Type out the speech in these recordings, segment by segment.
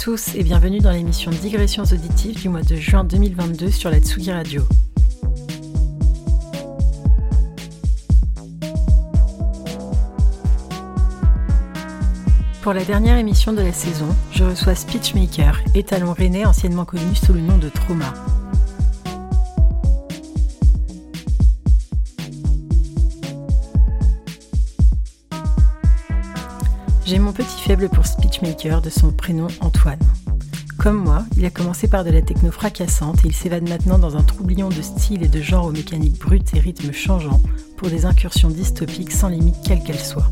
Tous et bienvenue dans l'émission Digressions auditives du mois de juin 2022 sur la Tsugi Radio. Pour la dernière émission de la saison, je reçois Speechmaker, étalon rennais anciennement connu sous le nom de Trauma. J'ai mon petit faible pour Speechmaker de son prénom Antoine. Comme moi, il a commencé par de la techno fracassante et il s'évade maintenant dans un troublion de style et de genre aux mécaniques brutes et rythmes changeants pour des incursions dystopiques sans limite quelle qu'elle soit.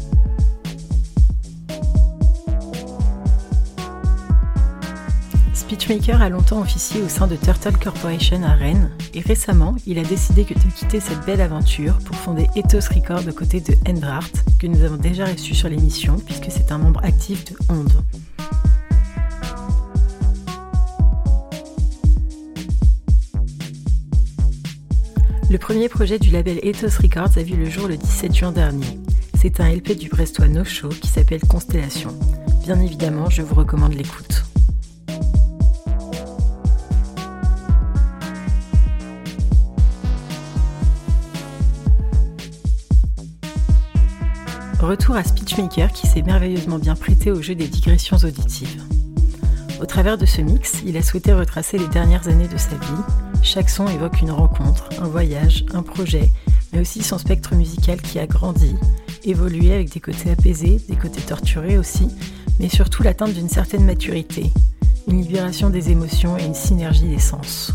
Speechmaker a longtemps officié au sein de Turtle Corporation à Rennes et récemment, il a décidé de quitter cette belle aventure pour fonder Ethos Records aux côtés de Endrart, que nous avons déjà reçu sur l'émission puisque c'est un membre actif de Onde. Le premier projet du label Ethos Records a vu le jour le 17 juin dernier. C'est un LP du Brestois No Show qui s'appelle Constellation. Bien évidemment, je vous recommande l'écoute. Retour à Speechmaker qui s'est merveilleusement bien prêté au jeu des digressions auditives. Au travers de ce mix, il a souhaité retracer les dernières années de sa vie. Chaque son évoque une rencontre, un voyage, un projet, mais aussi son spectre musical qui a grandi, évolué avec des côtés apaisés, des côtés torturés aussi, mais surtout l'atteinte d'une certaine maturité, une libération des émotions et une synergie des sens.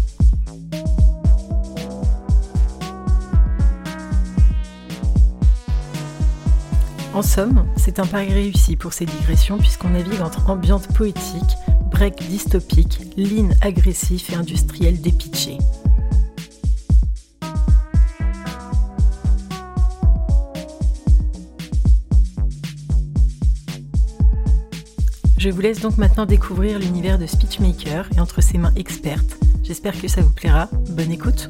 En somme, c'est un pari réussi pour ces digressions puisqu'on navigue entre ambiance poétique, break dystopique, lean agressif et industriel dépitché. Je vous laisse donc maintenant découvrir l'univers de Speechmaker et entre ses mains expertes. J'espère que ça vous plaira. Bonne écoute!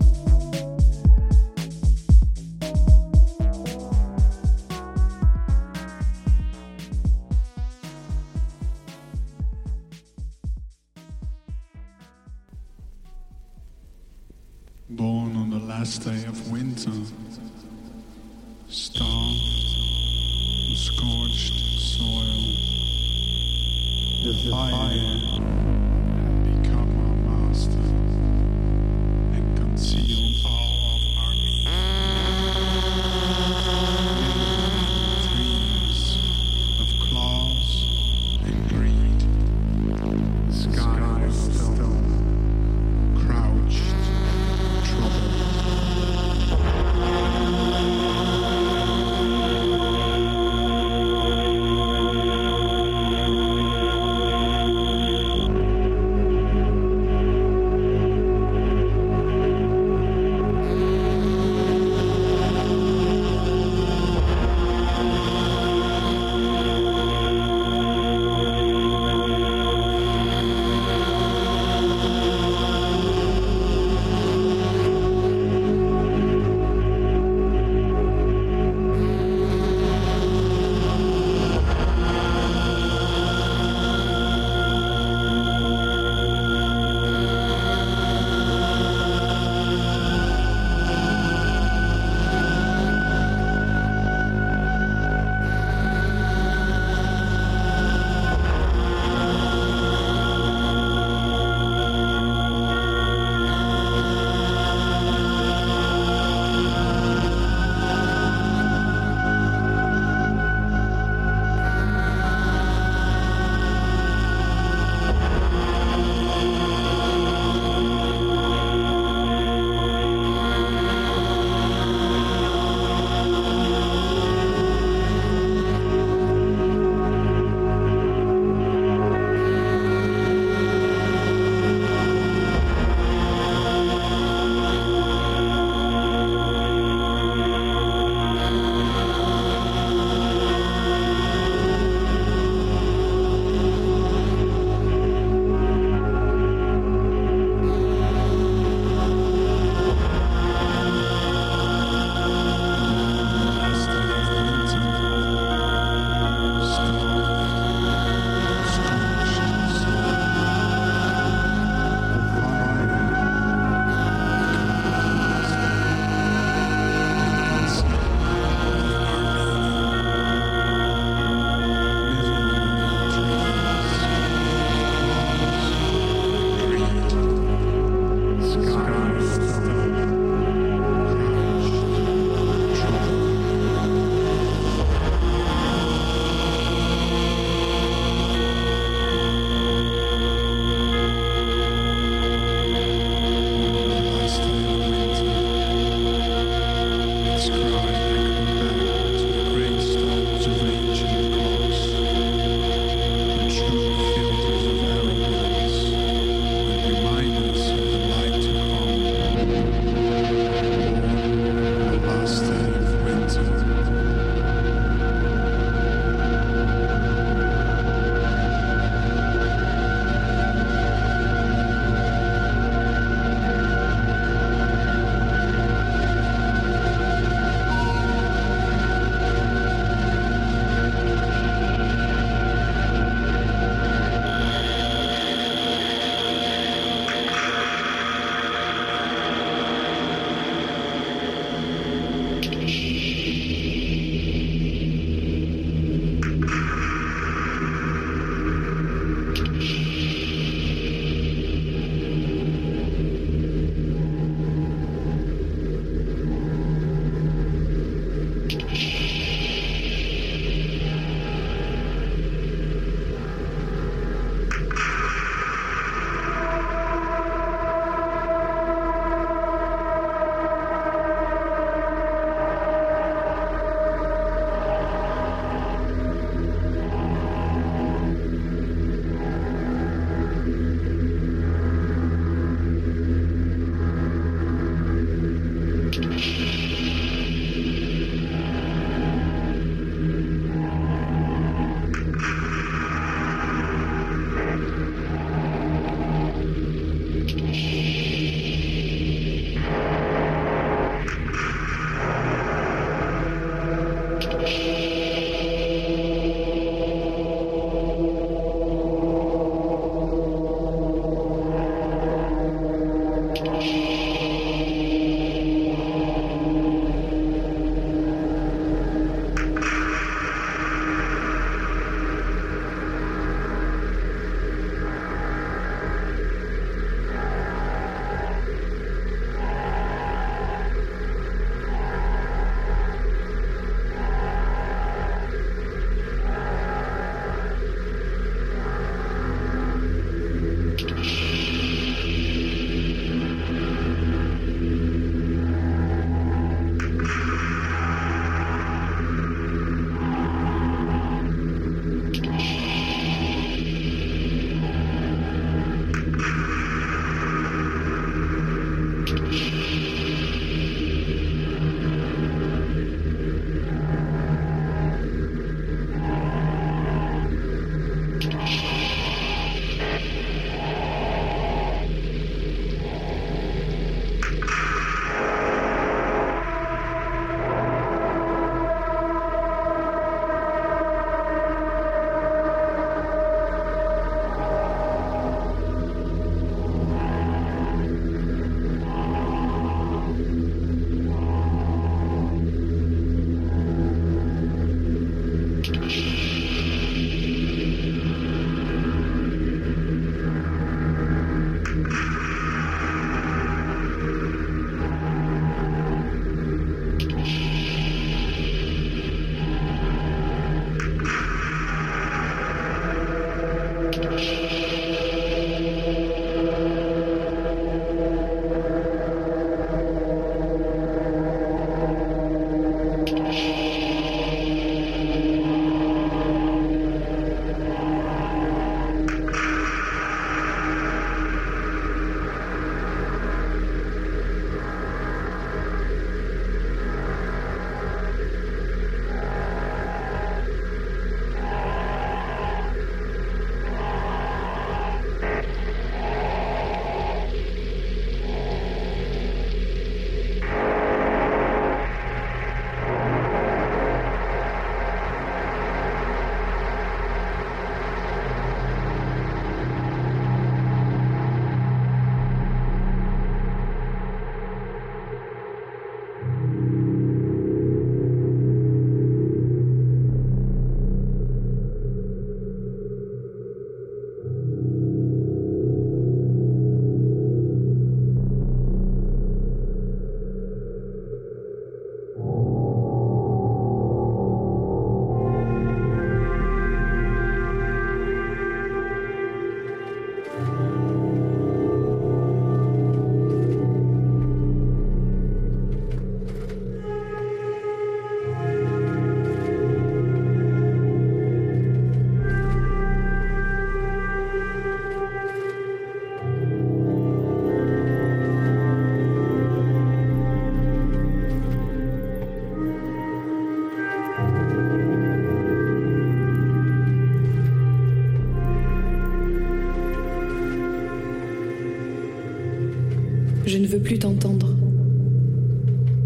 Plus t'entendre.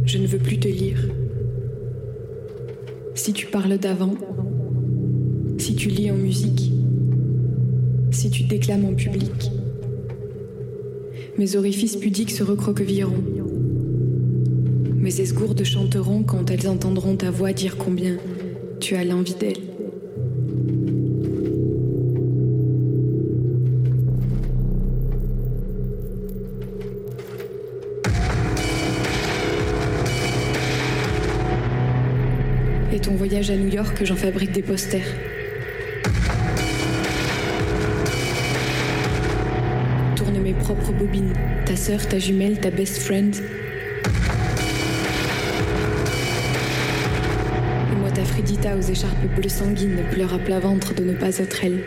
Je ne veux plus te lire. Si tu parles d'avant, si tu lis en musique, si tu déclames en public, mes orifices pudiques se recroquevilleront. Mes esgourdes chanteront quand elles entendront ta voix dire combien tu as l'envie d'elle. Voyage à New York, j'en fabrique des posters. Tourne mes propres bobines, ta sœur, ta jumelle, ta best friend. Et moi, ta Fridita aux écharpes bleues sanguines pleure à plat ventre de ne pas être elle.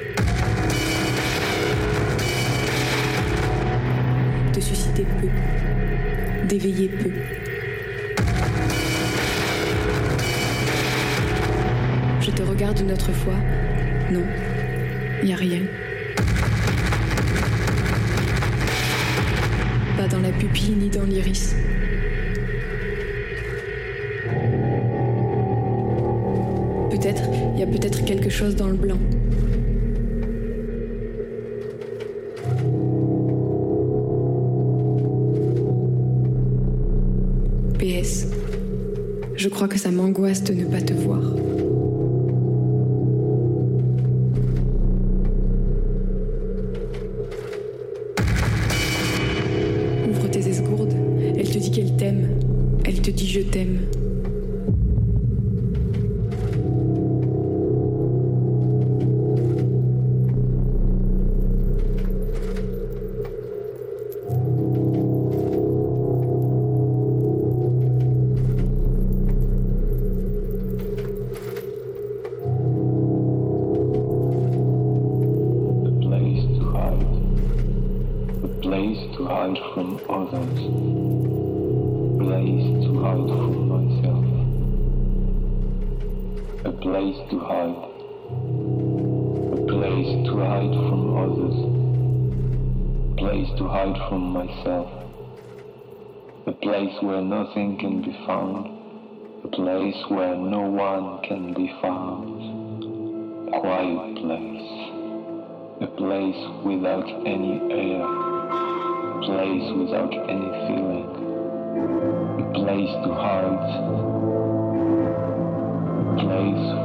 De susciter peu, d'éveiller peu. Te regarde une autre fois. Non, y a rien. Pas dans la pupille ni dans l'iris. Peut-être, il y a peut-être quelque chose dans le blanc. PS. Je crois que ça m'angoisse de ne pas te voir. Others, place to hide from myself, a place to hide, a place to hide from others, A place to hide from myself, a place where nothing can be found, a place where no one can be found, a quiet place. A place without any air, a place without any feeling, a place to hide, a place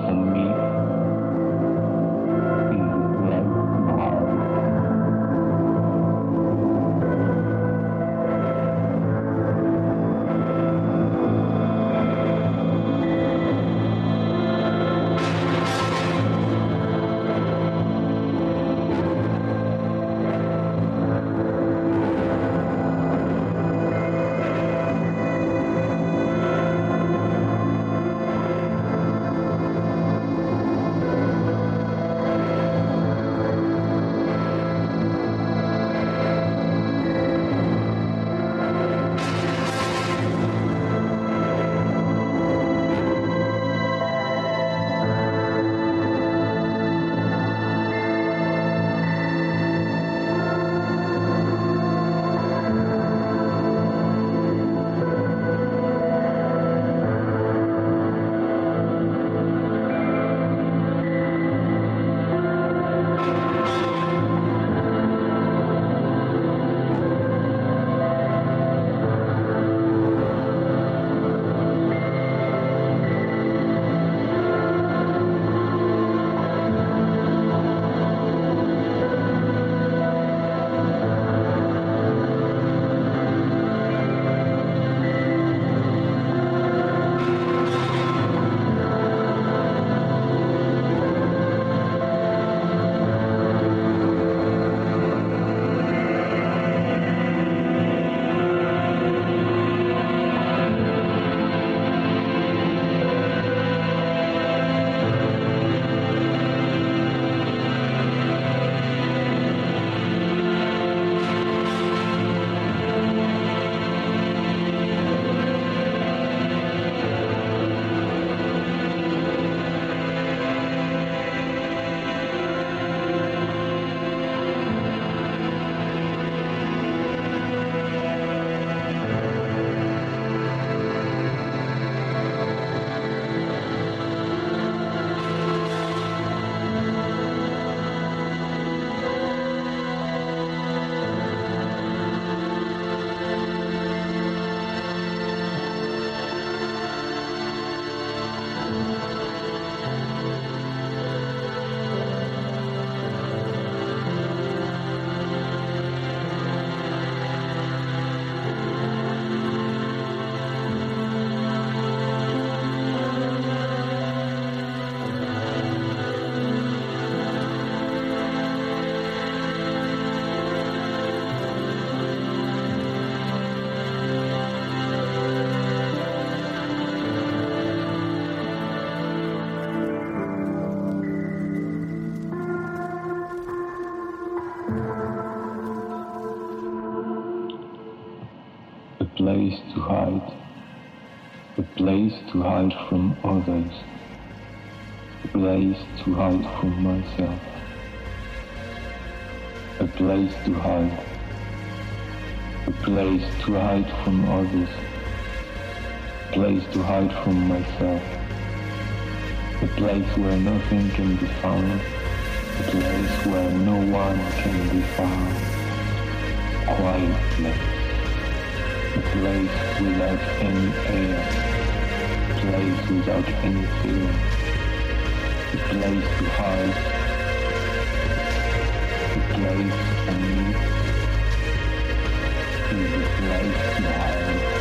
hide from others, a place to hide from myself, a place to hide, a place to hide from others, a place to hide from myself, a place where nothing can be found, a place where no one can be found, quiet place a place without any air, place without any fear. The place to hide. The place and me. The blaze to hide.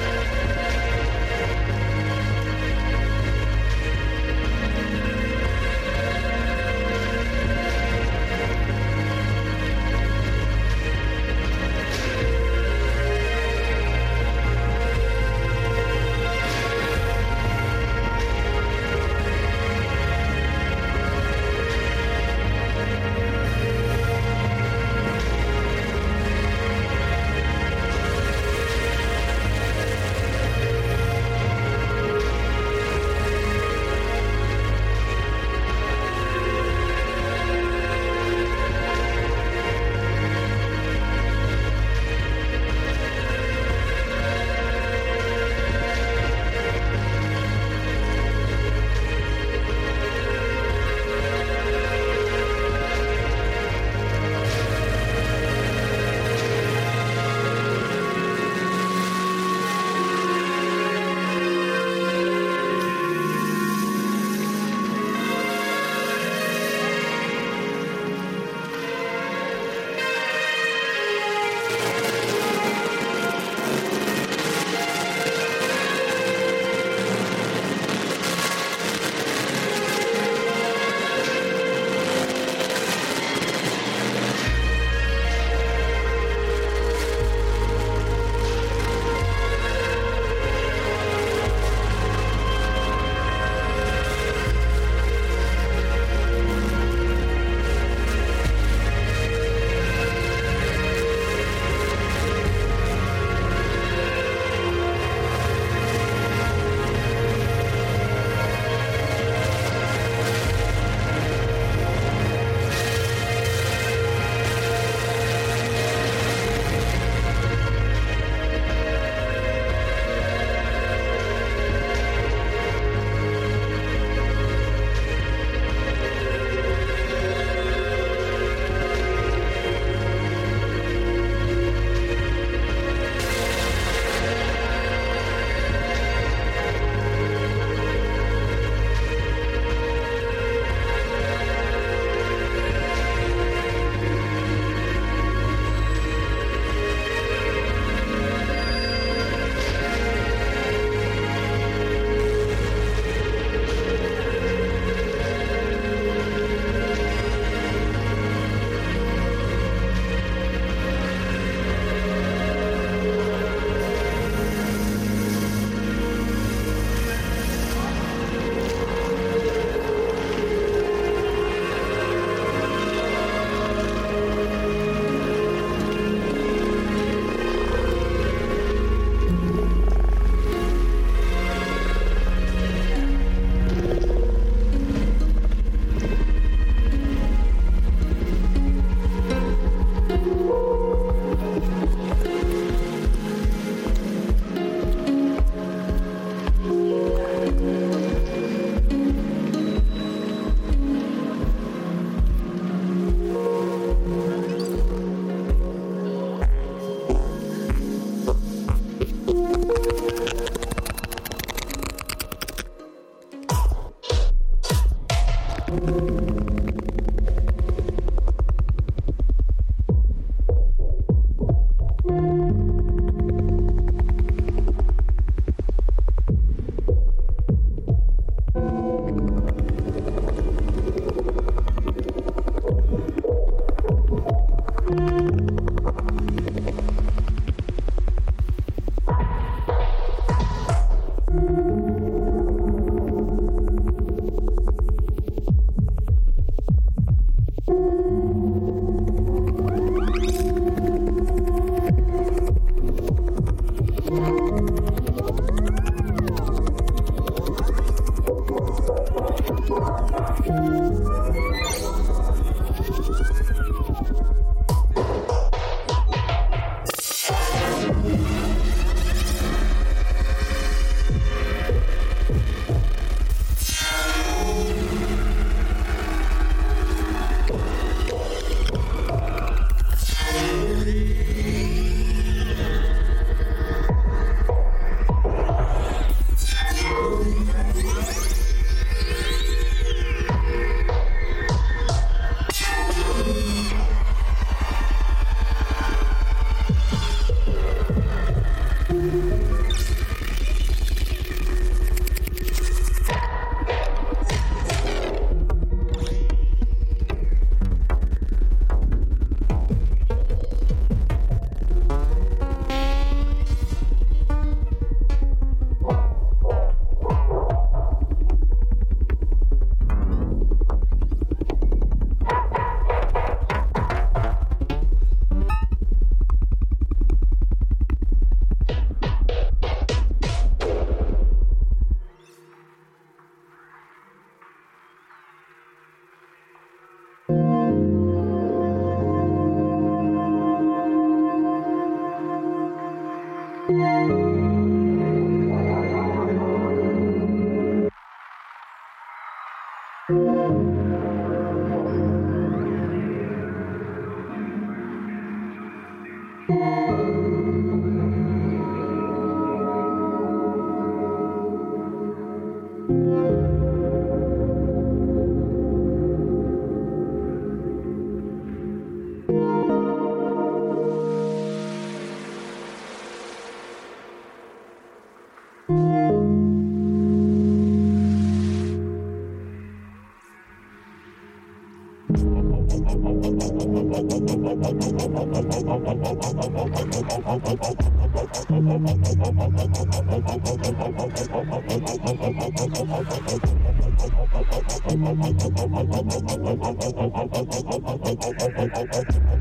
I'm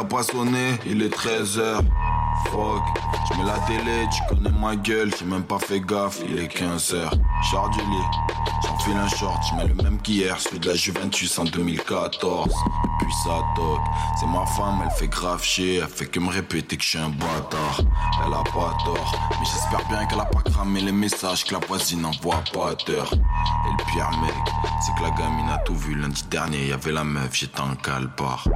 a pas sonné, il est 13h. Fuck, je mets la télé, tu connais ma gueule, j'ai même pas fait gaffe, il est 15h. Char du lit, j'enfile un short, je mets le même qu'hier, celui de la Juventus en 2014. Et puis ça toque, c'est ma femme, elle fait grave chier, elle fait que me répéter que je suis un bâtard. Elle a pas tort, mais j'espère bien qu'elle a pas cramé les messages que la voisine envoie pas à terre. Et le pire mec, c'est que la gamine a tout vu lundi dernier, y avait la meuf, j'étais en calbar.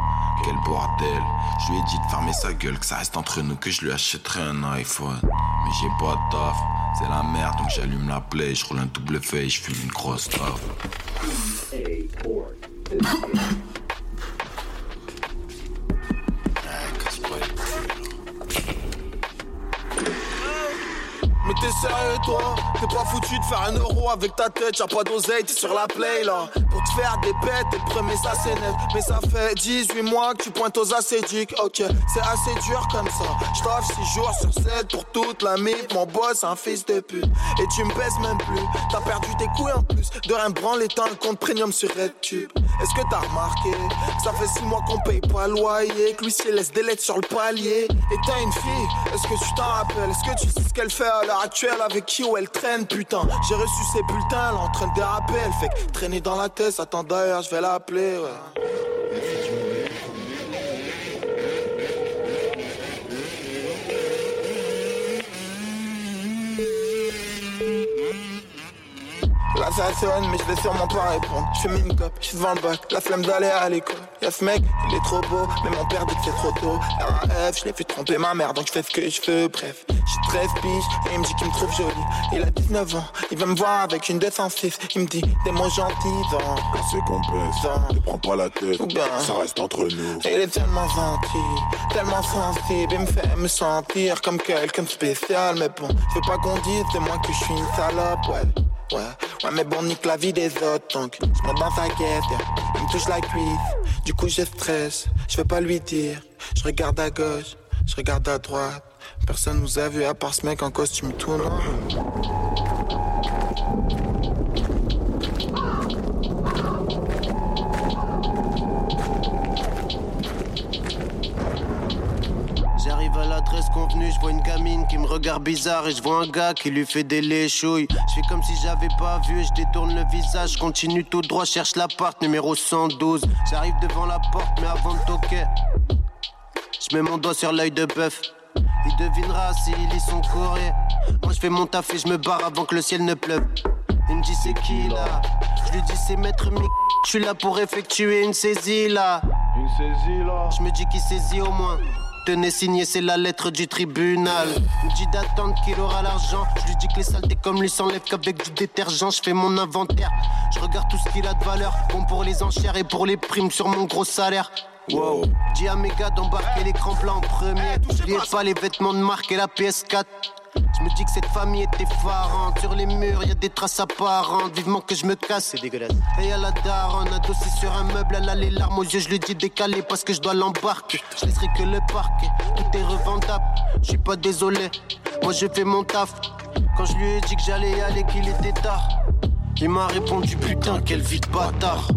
Quel bordel, je lui ai dit de fermer sa gueule, que ça reste entre nous, que je lui achèterai un iPhone. Mais j'ai pas de taf, c'est la merde, donc j'allume la play, je roule un double feuille, je fume une grosse taf. Mais t'es sérieux toi? T'es pas foutu de faire un euro avec ta tête, y'a pas d'oseille, t'es sur la play là. Pour te faire des bêtes, le premier ça c'est net. Mais ça fait 18 mois que tu pointes aux acédiques Ok, c'est assez dur comme ça. J't'offre 6 jours sur 7 pour toute la mif. Mon boss un fils de pute. Et tu me baisses même plus. T'as perdu tes couilles en plus. De rien branler t'as un compte premium sur RedTube. Est-ce que t'as remarqué? Ça fait 6 mois qu'on paye pas le loyer. Que laisse des lettres sur le palier. Et t'as une fille, est-ce que tu t'en rappelles? Est-ce que tu sais ce qu'elle fait à l'heure actuelle avec qui où elle traîne putain? J'ai reçu ses bulletins, elle est en train de déraper Elle fait traîner dans la tête, attends d'ailleurs je vais l'appeler. Ça sonne mais je vais sûrement pas répondre Je fais une cop, je suis devant le bac, la flemme d'aller à l'école Y'a ce mec, il est trop beau, mais mon père dit que c'est trop tôt RAF, je l'ai fait tromper ma mère donc je fais ce que je veux Bref, j'ai 13 piges et il me dit qu'il me trouve jolie Il a 19 ans, il veut me voir avec une 206 Il me dit des mots gentils dans Quand c'est complexe, ne prends pas la tête, Ou bien. ça reste entre nous. Il est tellement gentil, tellement sensible, il me fait me sentir comme quelqu'un de spécial. Mais bon, je veux pas qu'on dise de moi que je suis une salope, ouais. Ouais, mais bon, nique la vie des autres, donc je me dans sa guette, il me touche la cuisse. Du coup, je stresse, je vais pas lui dire. Je regarde à gauche, je regarde à droite. Personne nous a vu à part ce mec en costume tout noir. L'adresse convenue, je vois une gamine qui me regarde bizarre et je vois un gars qui lui fait des léchouilles. Je fais comme si j'avais pas vu et je détourne le visage, continue tout droit, cherche l'appart numéro 112. J'arrive devant la porte mais avant de toquer, je mets mon doigt sur l'œil de bœuf. Il devinera s'il lit son courrier. Moi je fais mon taf et je me barre avant que le ciel ne pleuve. Il me dit c'est qui là? Je lui dis c'est maître Mick. Je suis là pour effectuer une saisie là. Une saisie là. Je me dis qu'il saisit au moins. Tenez signé, c'est la lettre du tribunal. Il me dit d'attendre qu'il aura l'argent. Je lui dis que les saletés comme lui s'enlèvent qu'avec du détergent. Je fais mon inventaire. Je regarde tout ce qu'il a de valeur. Bon pour les enchères et pour les primes sur mon gros salaire. Wow. Dis à mes gars d'embarquer l'écran plat en premier. N'oubliez pas les vêtements de marque et la PS4. Je me dis que cette famille est effarante. Sur les murs, y a des traces apparentes. Vivement que je me casse, c'est dégueulasse. Et y'a la daronne, adossée sur un meuble. Elle a les larmes aux yeux, je lui dis décalé parce que je dois l'embarquer. Je laisserai que le parquet, tout est revendable. Je suis pas désolé, moi je fais mon taf. Quand je lui ai dit que j'allais y aller, qu'il était tard, il m'a répondu putain, quelle vie de bâtard.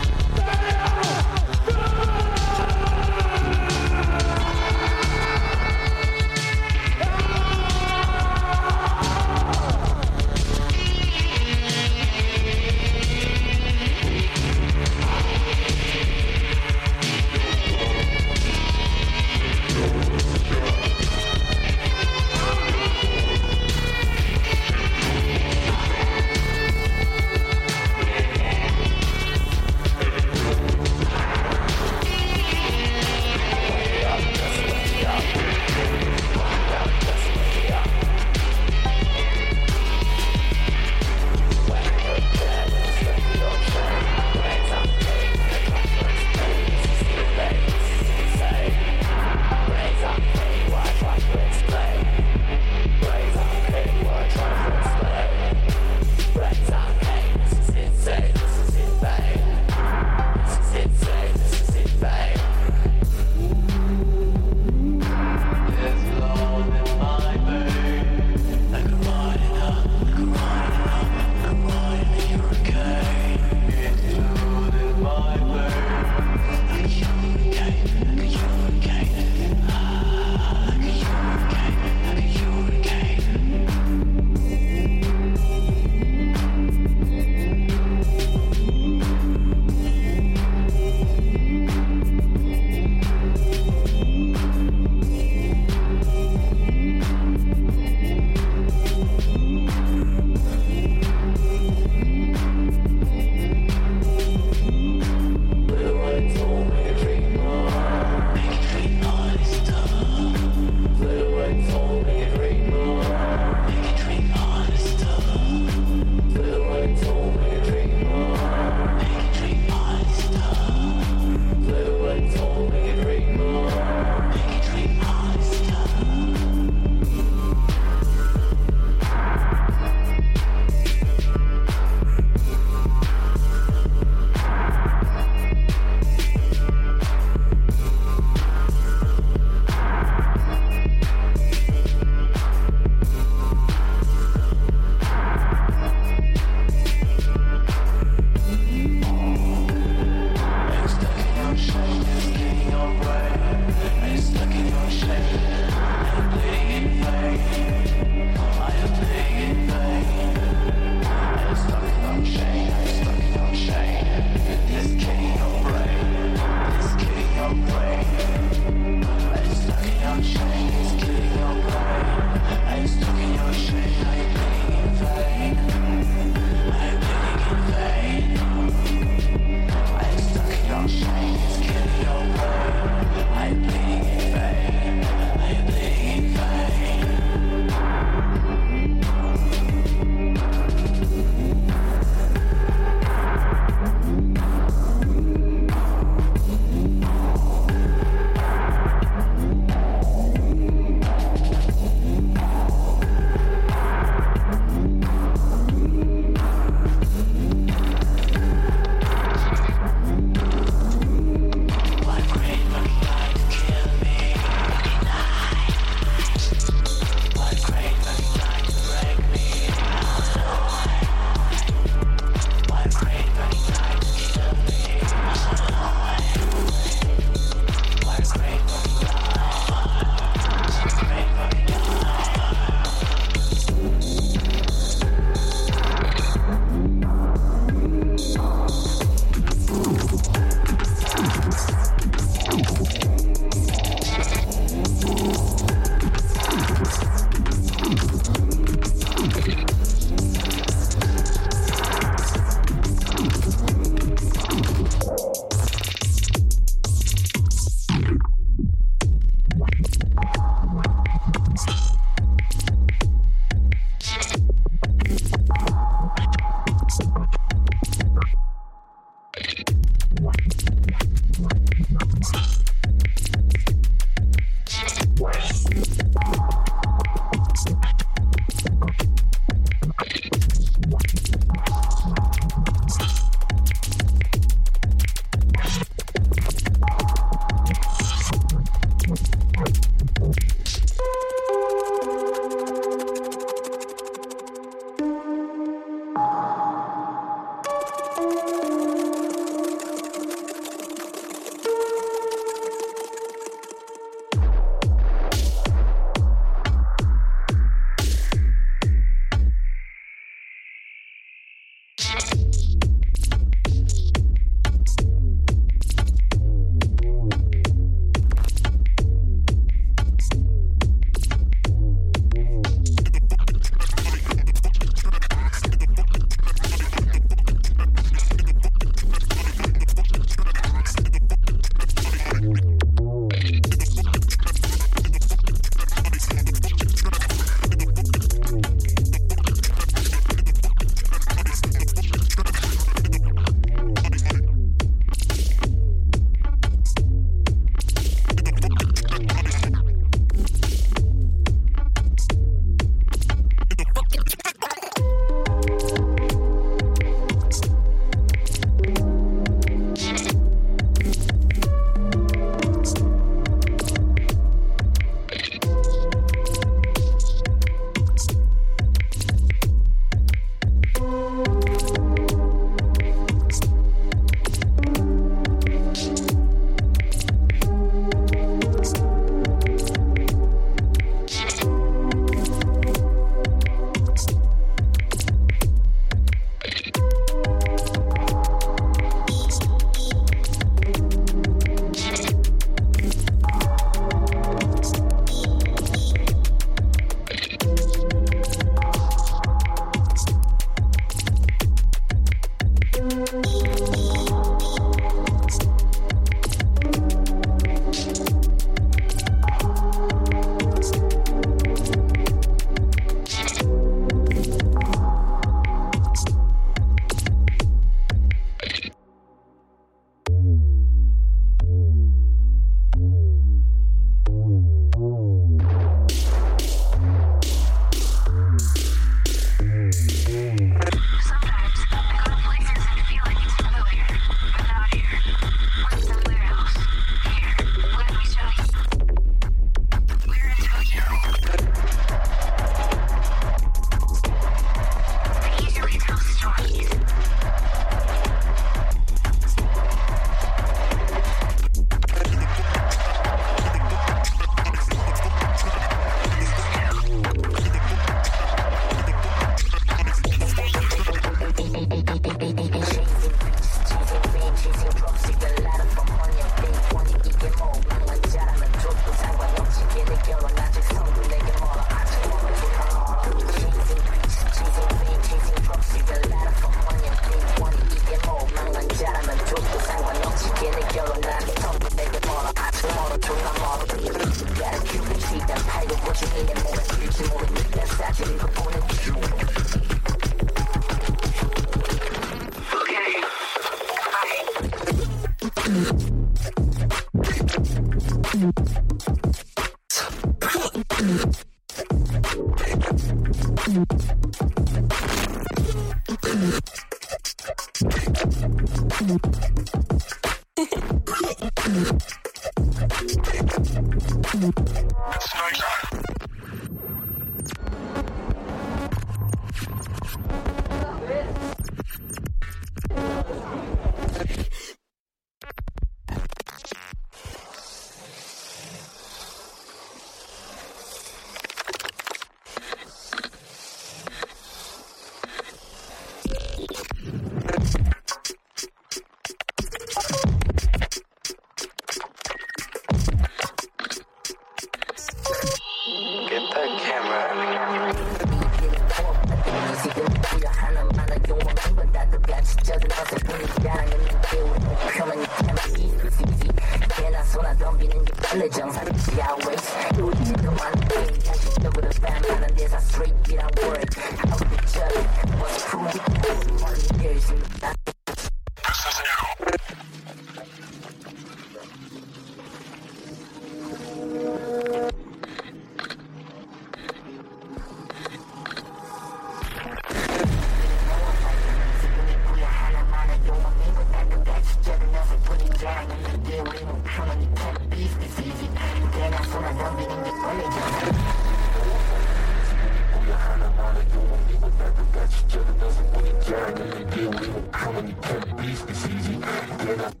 deal with chronic pet beef diseases.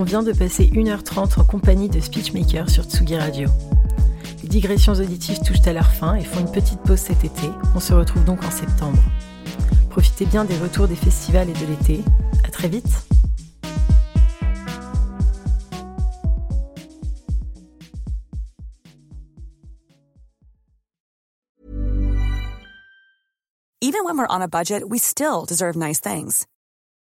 On vient de passer 1h30 en compagnie de Speechmaker sur Tsugi Radio. Les digressions auditives touchent à leur fin et font une petite pause cet été. On se retrouve donc en septembre. Profitez bien des retours des festivals et de l'été. À très vite! Even when we're on a budget, we still deserve nice things.